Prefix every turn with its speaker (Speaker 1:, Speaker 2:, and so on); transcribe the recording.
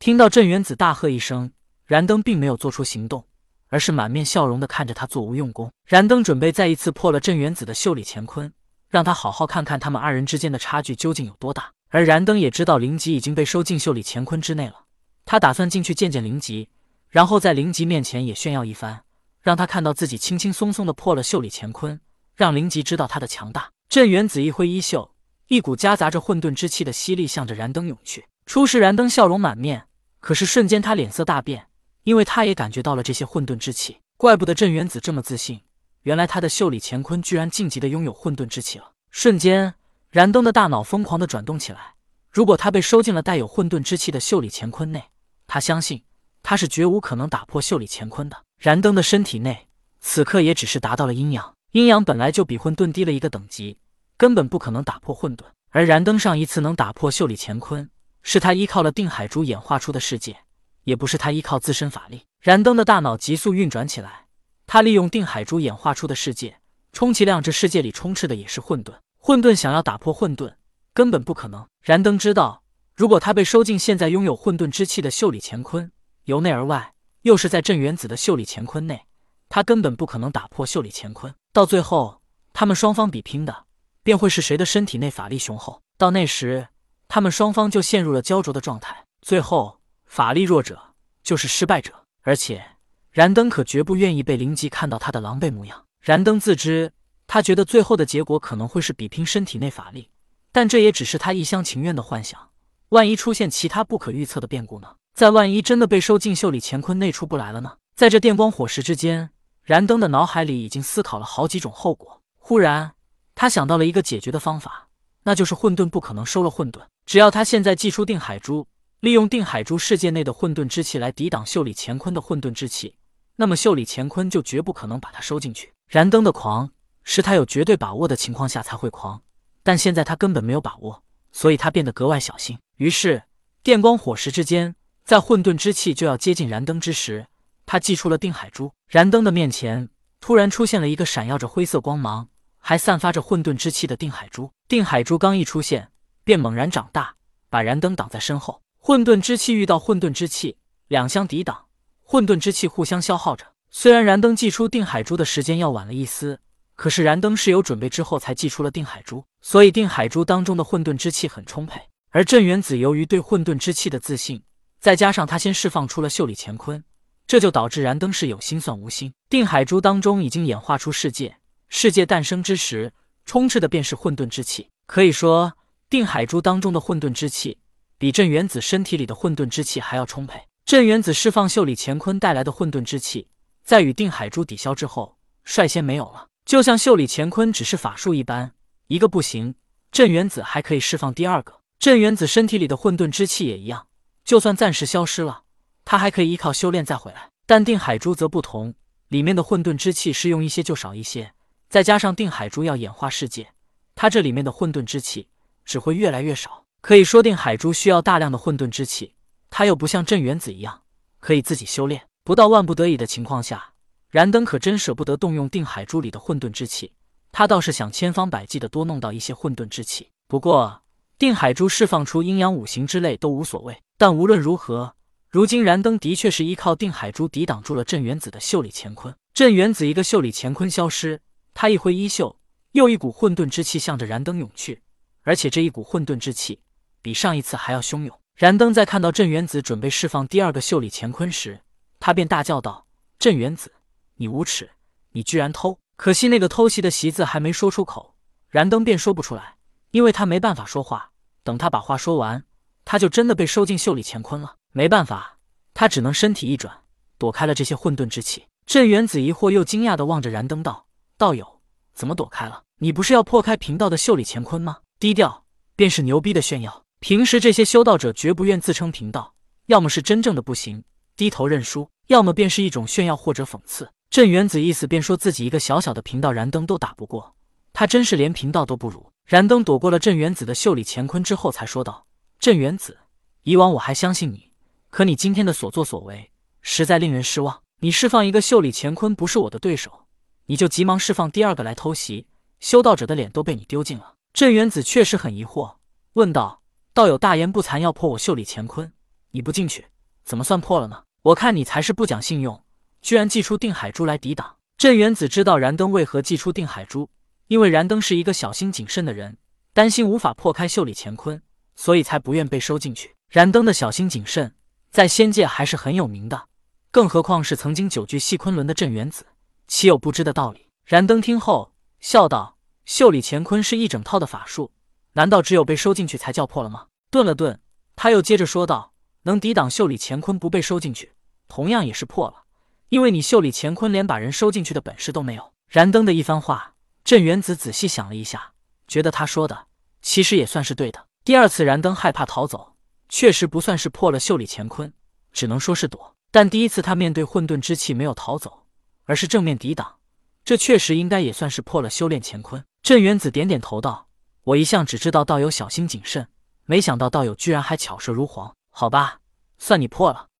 Speaker 1: 听到镇元子大喝一声，燃灯并没有做出行动，而是满面笑容的看着他做无用功。燃灯准备再一次破了镇元子的袖里乾坤，让他好好看看他们二人之间的差距究竟有多大。而燃灯也知道灵吉已经被收进袖里乾坤之内了，他打算进去见见灵吉，然后在灵吉面前也炫耀一番，让他看到自己轻轻松松的破了袖里乾坤，让灵吉知道他的强大。镇元子一挥衣袖，一股夹杂着混沌之气的吸力向着燃灯涌去。初时燃灯笑容满面。可是瞬间，他脸色大变，因为他也感觉到了这些混沌之气。怪不得镇元子这么自信，原来他的袖里乾坤居然晋级的拥有混沌之气了。瞬间，燃灯的大脑疯狂的转动起来。如果他被收进了带有混沌之气的袖里乾坤内，他相信他是绝无可能打破袖里乾坤的。燃灯的身体内此刻也只是达到了阴阳，阴阳本来就比混沌低了一个等级，根本不可能打破混沌。而燃灯上一次能打破袖里乾坤。是他依靠了定海珠演化出的世界，也不是他依靠自身法力。燃灯的大脑急速运转起来，他利用定海珠演化出的世界，充其量这世界里充斥的也是混沌。混沌想要打破混沌，根本不可能。燃灯知道，如果他被收进现在拥有混沌之气的袖里乾坤，由内而外又是在镇元子的袖里乾坤内，他根本不可能打破袖里乾坤。到最后，他们双方比拼的便会是谁的身体内法力雄厚。到那时。他们双方就陷入了焦灼的状态，最后法力弱者就是失败者。而且燃灯可绝不愿意被灵吉看到他的狼狈模样。燃灯自知，他觉得最后的结果可能会是比拼身体内法力，但这也只是他一厢情愿的幻想。万一出现其他不可预测的变故呢？再万一真的被收进袖里乾坤内出不来了呢？在这电光火石之间，燃灯的脑海里已经思考了好几种后果。忽然，他想到了一个解决的方法，那就是混沌不可能收了混沌。只要他现在祭出定海珠，利用定海珠世界内的混沌之气来抵挡袖里乾坤的混沌之气，那么袖里乾坤就绝不可能把他收进去。燃灯的狂是他有绝对把握的情况下才会狂，但现在他根本没有把握，所以他变得格外小心。于是电光火石之间，在混沌之气就要接近燃灯之时，他祭出了定海珠。燃灯的面前突然出现了一个闪耀着灰色光芒，还散发着混沌之气的定海珠。定海珠刚一出现。便猛然长大，把燃灯挡在身后。混沌之气遇到混沌之气，两相抵挡，混沌之气互相消耗着。虽然燃灯祭出定海珠的时间要晚了一丝，可是燃灯是有准备之后才祭出了定海珠，所以定海珠当中的混沌之气很充沛。而镇元子由于对混沌之气的自信，再加上他先释放出了袖里乾坤，这就导致燃灯是有心算无心。定海珠当中已经演化出世界，世界诞生之时，充斥的便是混沌之气，可以说。定海珠当中的混沌之气，比镇元子身体里的混沌之气还要充沛。镇元子释放袖里乾坤带来的混沌之气，在与定海珠抵消之后，率先没有了。就像袖里乾坤只是法术一般，一个不行，镇元子还可以释放第二个。镇元子身体里的混沌之气也一样，就算暂时消失了，他还可以依靠修炼再回来。但定海珠则不同，里面的混沌之气是用一些就少一些，再加上定海珠要演化世界，它这里面的混沌之气。只会越来越少。可以说定海珠需要大量的混沌之气，它又不像镇元子一样可以自己修炼。不到万不得已的情况下，燃灯可真舍不得动用定海珠里的混沌之气。他倒是想千方百计的多弄到一些混沌之气。不过定海珠释放出阴阳五行之类都无所谓。但无论如何，如今燃灯的确是依靠定海珠抵挡住了镇元子的袖里乾坤。镇元子一个袖里乾坤消失，他一挥衣袖，又一股混沌之气向着燃灯涌去。而且这一股混沌之气比上一次还要汹涌。燃灯在看到镇元子准备释放第二个袖里乾坤时，他便大叫道：“镇元子，你无耻！你居然偷！”可惜那个偷袭的“袭”字还没说出口，燃灯便说不出来，因为他没办法说话。等他把话说完，他就真的被收进袖里乾坤了。没办法，他只能身体一转，躲开了这些混沌之气。镇元子疑惑又惊讶地望着燃灯道：“道友，怎么躲开了？你不是要破开贫道的袖里乾坤吗？”低调便是牛逼的炫耀。平时这些修道者绝不愿自称贫道，要么是真正的不行，低头认输；要么便是一种炫耀或者讽刺。镇元子意思便说自己一个小小的贫道燃灯都打不过，他真是连贫道都不如。燃灯躲过了镇元子的袖里乾坤之后，才说道：“镇元子，以往我还相信你，可你今天的所作所为实在令人失望。你释放一个袖里乾坤不是我的对手，你就急忙释放第二个来偷袭，修道者的脸都被你丢尽了。”镇元子确实很疑惑，问道：“道友大言不惭要破我袖里乾坤，你不进去，怎么算破了呢？我看你才是不讲信用，居然祭出定海珠来抵挡。镇元子知道燃灯为何祭出定海珠，因为燃灯是一个小心谨慎的人，担心无法破开袖里乾坤，所以才不愿被收进去。燃灯的小心谨慎，在仙界还是很有名的，更何况是曾经久居西昆仑的镇元子，岂有不知的道理？燃灯听后笑道：“袖里乾坤是一整套的法术，难道只有被收进去才叫破了吗？”顿了顿，他又接着说道：“能抵挡袖里乾坤不被收进去，同样也是破了。”因为你袖里乾坤连把人收进去的本事都没有。燃灯的一番话，镇元子仔细想了一下，觉得他说的其实也算是对的。第二次燃灯害怕逃走，确实不算是破了袖里乾坤，只能说是躲。但第一次他面对混沌之气没有逃走，而是正面抵挡，这确实应该也算是破了修炼乾坤。镇元子点点头道：“我一向只知道道友小心谨慎，没想到道友居然还巧舌如簧。好吧，算你破了。”